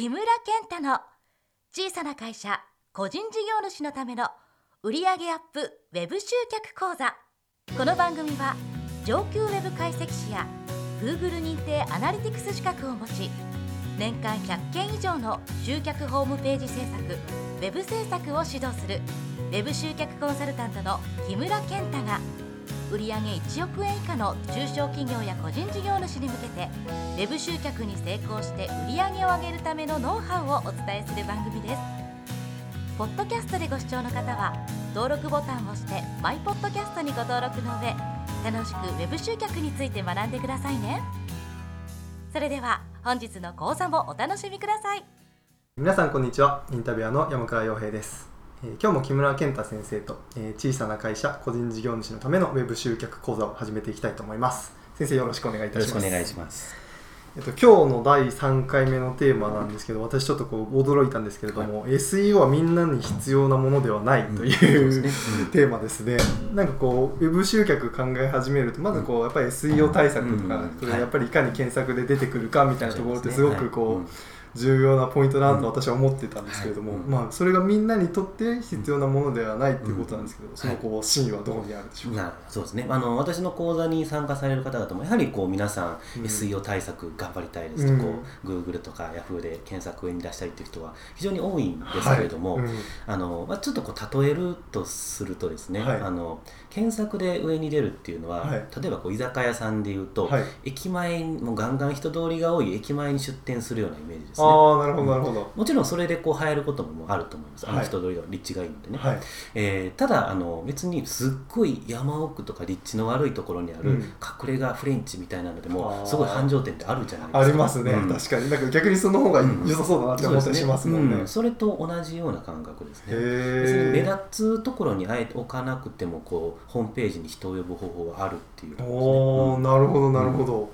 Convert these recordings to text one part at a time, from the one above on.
木村健太の小さな会社個人事業主のための売上アップウェブ集客講座。この番組は上級ウェブ解析士や Google 認定アナリティクス資格を持ち年間100件以上の集客ホームページ制作ウェブ制作を指導するウェブ集客コンサルタントの木村健太が売上1億円以下の中小企業や個人事業主に向けてウェブ集客に成功して売上を上げるためのノウハウをお伝えする番組です。ポッドキャストでご視聴の方は登録ボタンを押してマイポッドキャストにご登録の上楽しくウェブ集客について学んでくださいね。それでは本日の講座もお楽しみください。皆さんこんにちは。インタビュアーの山倉洋平です、えー今日も木村健太先生と、えー小さな会社個人事業主のためのウェブ集客講座を始めていきたいと思います。先生よろしくお願いいたします。よろしくお願いします。えっと、今日の第3回目のテーマなんですけど私ちょっとこう驚いたんですけれども、SEO はみんなに必要なものではないという、そうですねテーマですね。なんかこうウェブ集客考え始めるとまずこうやっぱり SEO 対策とか、うん。やっぱりいかに検索で出てくるかみたいなところってすごくこう、はい重要なポイントだなと私は思ってたんですけれども、うん。まあ、それがみんなにとって必要なものではないっていうことなんですけど、ん。そのこう真意はどこにあるでしょうか、そうですね。あの私の講座に参加される方々もやはりこう皆さん、うん。SEO 対策頑張りたいですと、うん。こう Google とか Yahoo で検索上に出したりという人は非常に多いんですけれども、はいうん。あのまあ、ちょっとこう例えるとするとですね、はい。あの検索で上に出るっていうのは、はい。例えばこう居酒屋さんでいうと、はい。駅前にもうガンガン人通りが多い駅前に出店するようなイメージですね。ああなるほどなるほど、もちろんそれでこう流行ることもあると思います。あのはい人通りが立地がいいのでね。はい。えーただあの別にすっごい山奥とか立地の悪いところにあるうん。隠れ家フレンチみたいなのでもすごい繁盛店ってあるじゃないですか。ありますね、うん。確かに。なんか逆にその方が良さそうだなって思ったりしますもんね,、うんそれと同じような感覚ですね。目え立つところにあえて置かなくてもこうホームページに人を呼ぶ方法はあるっていうね。おおうん。なるほどなるほど、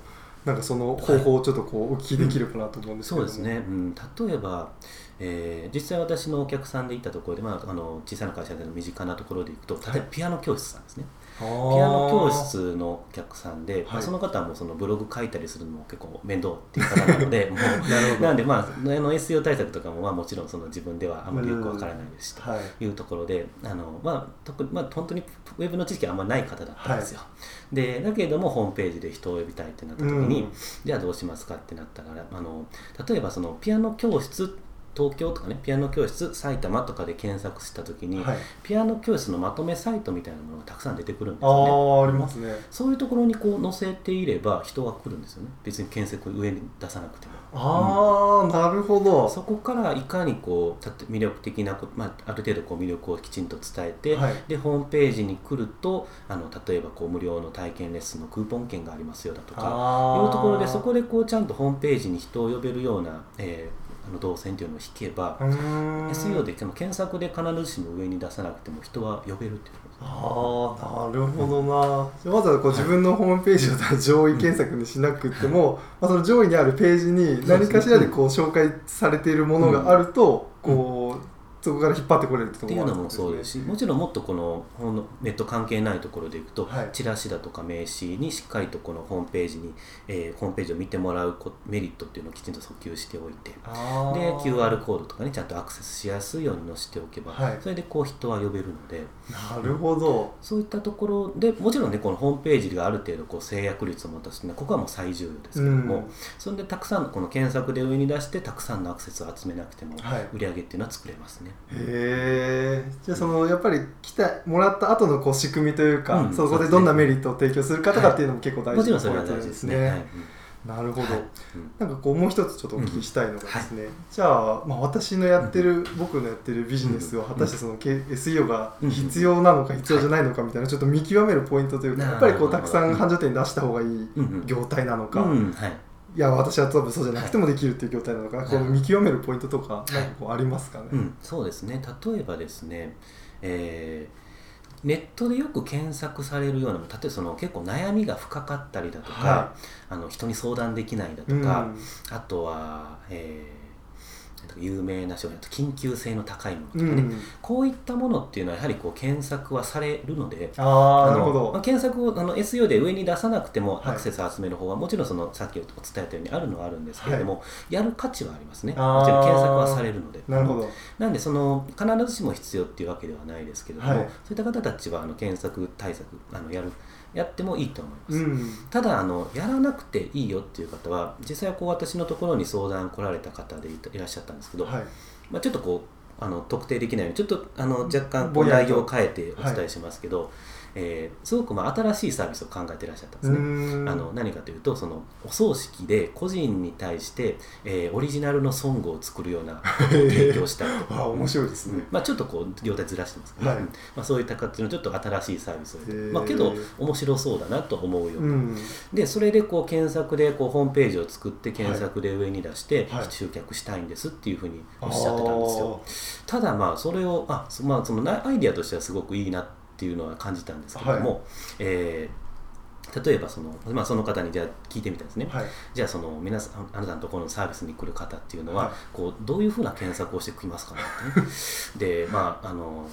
なんかその方法をちょっとこうお聞きできるかなと思うんですけども、そうですね、うん、例えば、えー実際私のお客さんで行ったところで、まあ、あの小さな会社での身近なところで行くと例えばピアノ教室さんですね、ピピアノ教室のお客さんで、まあはいその方はもうそのブログ書いたりするのも結構面倒っていう方なので もうなんでまああの SEO 対策とかもまあもちろんその自分ではあまりよくわからないですしとはいいうところであの、まあ特にまあ、本当にウェブの知識はあんまない方だったんですよ、でだけれどもホームページで人を呼びたいってなった時に、うん。じゃあどうしますかってなったらあの例えばそのピアノ教室東京とかねピアノ教室埼玉とかで検索した時に、はい。ピアノ教室のまとめサイトみたいなものがたくさん出てくるんですあよね。あありますね。そういうところにこう載せていれば人が来るんですよね。別に検索上に出さなくても。ああ、なるほど。そこからいかにこう魅力的なこ、まあ、ある程度こう魅力をきちんと伝えて、はい。でホームページに来るとあの例えばこう無料の体験レッスンのクーポン券がありますよだとかあいうところでそこでこうちゃんとホームページに人を呼べるような、えーあの動線というのを引けば、SEO でその検索で必ずしも上に出さなくても人は呼べるっていうああなるほどな、じゃあわざわざこう自分のホームページを上位検索にしなくても、まあ、その上位にあるページに何かしらでこう紹介されているものがあると、こうそこから引っ張ってこれるってとっていうのもころもあるんですね。そうですしもちろんもっとこのほんのネット関係ないところでいくと、はい。チラシだとか名刺にしっかりとこのホームページに、えーホームページを見てもらうこメリットっていうのをきちんと訴求しておいて。あでー QR コードとかねちゃんとアクセスしやすいように載せておけば、はい。それでこう人は呼べるので。なるほど。そういったところでもちろんねこのホームページがある程度こう制約率を持たせて、ね、ここはもう最重要ですけども、うん。それでたくさんのこの検索で上に出してたくさんのアクセスを集めなくてもはい。売り上げっていうのは作れますね。へえじゃあそのやっぱり来てもらった後のこう仕組みというか、うんそこでどんなメリットを提供するかとかっていうのも結構大事なポインれは大事ですね。ね。はい。なるほど、はい。うんなんかこうもう一つちょっとお聞きしたいのがですね、じゃあ、まあ、私のやってる、僕のやってるビジネスを果たしてその、K- SEO が必要なのか必要じゃないのかみたいなちょっと見極めるポイントというか、はいやっぱりこうたくさん繁盛店に出した方がいいうん。うん。業態なのか、うん。はいいや私は多分そうじゃなくてもできるっていう業態なのか、こう見極めるポイントとかなんかこうありますかね、うん、そうですね。例えばですね、えーネットでよく検索されるような例えばその結構悩みが深かったりだとか、はあの人に相談できないだとうん。か、あとは、えー有名な商品だと緊急性の高いものとかね、うん。こういったものっていうのはやはりこう検索はされるのでああなるほのま検索をあの SEO で上に出さなくてもはい。アクセスを集める方はもちろんそのさっきお伝えたようにあるのはあるんですけれども、やる価値はありますね。もちろん検索はされるので。なるほど。なんでその必ずしも必要っていうわけではないですけれども、はい。そういった方たちはあの検索対策あのやるやってもいいと思います、うん。ただあのやらなくていいよっていう方は実際はこう私のところに相談来られた方でいらっしゃったんですけど、はい。まあ、ちょっとこうあの特定できないようにちょっとあの若干内容を変えてお伝えしますけど、えーすごくまあ新しいサービスを考えていらっしゃったんですね。ん。あの何かというとそのお葬式で個人に対して、えーオリジナルのソングを作るようなことを提供したりとか。あ面白いですね。まあ、ちょっとこう業態ずらしてますけど、はい。うんまあ、そういった形のちょっと新しいサービスをまあ、けど面白そうだなと思うような、うん。でそれでこう検索でこうホームページを作って検索で上に出してはい。集客したいんですっていうふうにおっしゃってたんですよ、ただまあそれをあ、そまあ、そのなアイデアとしてはすごくいいなっていうのは感じたんですけども、はえー例えばその,、まあ、その方にじゃあ聞いてみたんですね、はい。じゃあその皆さんあなたのところのサービスに来る方っていうのは、はい。こうどういうふうな検索をしてきますかねってね。でまああの、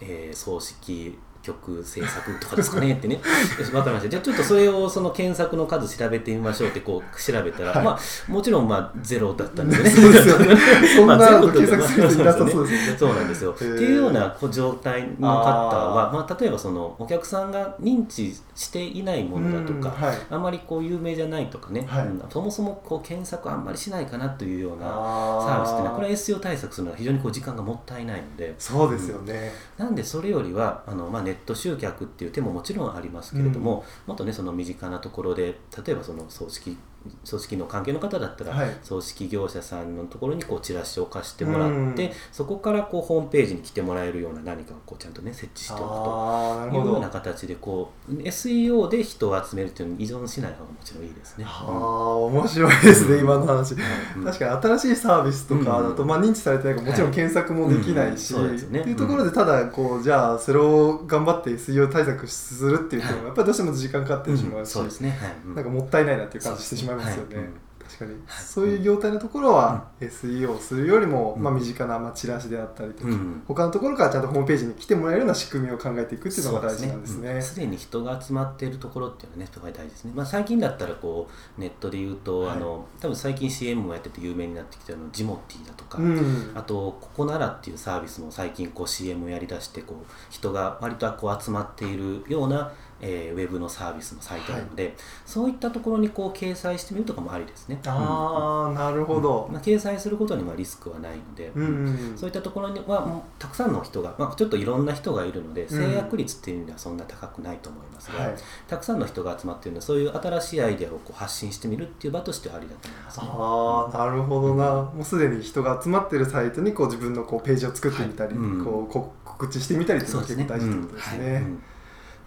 えー葬式曲制作とかですかねってね。分かりました。じゃあちょっとそれをその検索の数調べてみましょうってこう調べたら、はい。まあもちろんまあゼロだったんですよね。そうですよね。そんな検索する人いなさそうですよね。そうなんですよ。っていうような状態の方はまあ、例えばそのお客さんが認知していないものだとか、うんはい。あんまりこう有名じゃないとかね、はい。うんそもそもこう検索あんまりしないかなというようなサあー。ビスってのはこれはー SEO 対策するのは非常にこう時間がもったいないので。そうですよね。なんでそれよりはあの、まあ、ネット集客っていう手ももちろんありますけれども、もっとねその身近なところで例えばその葬式葬式の関係の方だったら、はい。葬式業者さんのところにこうチラシを貸してもらって、うん。そこからこうホームページに来てもらえるような何かをこうちゃんとね設置しておくと。いうような形でこう SEO で人を集めるというのに依存しない方がもちろんいいですね。ああ面白いですね、うん。今の話、うん。確かに新しいサービスとかだと、うん。まあ、認知されてないからもちろん検索もできないし、はいうんね。っていうところでただこうじゃあそれを頑張って SEO 対策するっていうのもやっぱりどうしても時間かかってしまうし、そうですね。はい。うん。なんかもったいないなっていう感じしてしまいますよね。はい。うん。確かに、はい。そういう業態のところは SEO をするよりも、うん。まあ、身近な、まあ、チラシであったりとか、うん。他のところからちゃんとホームページに来てもらえるような仕組みを考えていくっていうのが大事なんですね。うん。すでに人が集まっているところっていうのはね、すごい大事ですね。まあ、最近だったらこうネットで言うと、はい。あの多分最近 CM もやってて有名になってきたのジモティーだとか、うん。あとここならっていうサービスも最近こう CM をやりだしてこう人が割とこう集まっているような、えーウェブのサービスのサイトなので、そういったところにこう掲載してみるとかもありですね。ああなるうんほど。まあ、掲載することにはリスクはないので、うんうんそういったところにはもうたくさんの人が、まあ、ちょっといろんな人がいるのでん制約率っていう意味ではそんな高くないと思いますが、はいたくさんの人が集まっているのでそういう新しいアイデアをこう発信してみるっていう場としてはありだと思いますね。ああなるほどな、もうすでに人が集まってるサイトにこう自分のこうページを作ってみたり、はいうんこうこ告知してみたりっていうの。が結構大事ってことですね。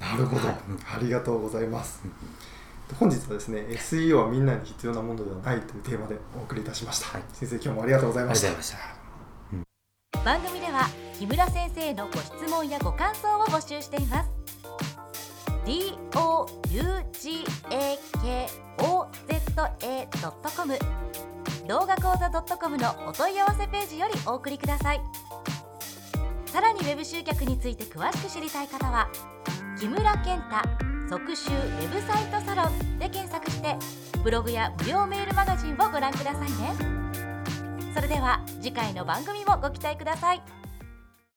なるほど、はいありがとうございます。うん本日はですね SEO はみんなに必要なものではないというテーマでお送りいたしました。はい先生今日もありがとうございあました。りがとうございました。番組では木村先生のご質問やご感想を募集しています d o u g a k o z a .com 動画講座 .com のお問い合わせページよりお送りくださいさらにウェブ集客について詳しく知りたい方は木村健太即集ウェブサイトサロンで検索してブログや無料メールマガジンをご覧くださいね。それでは次回の番組もご期待ください。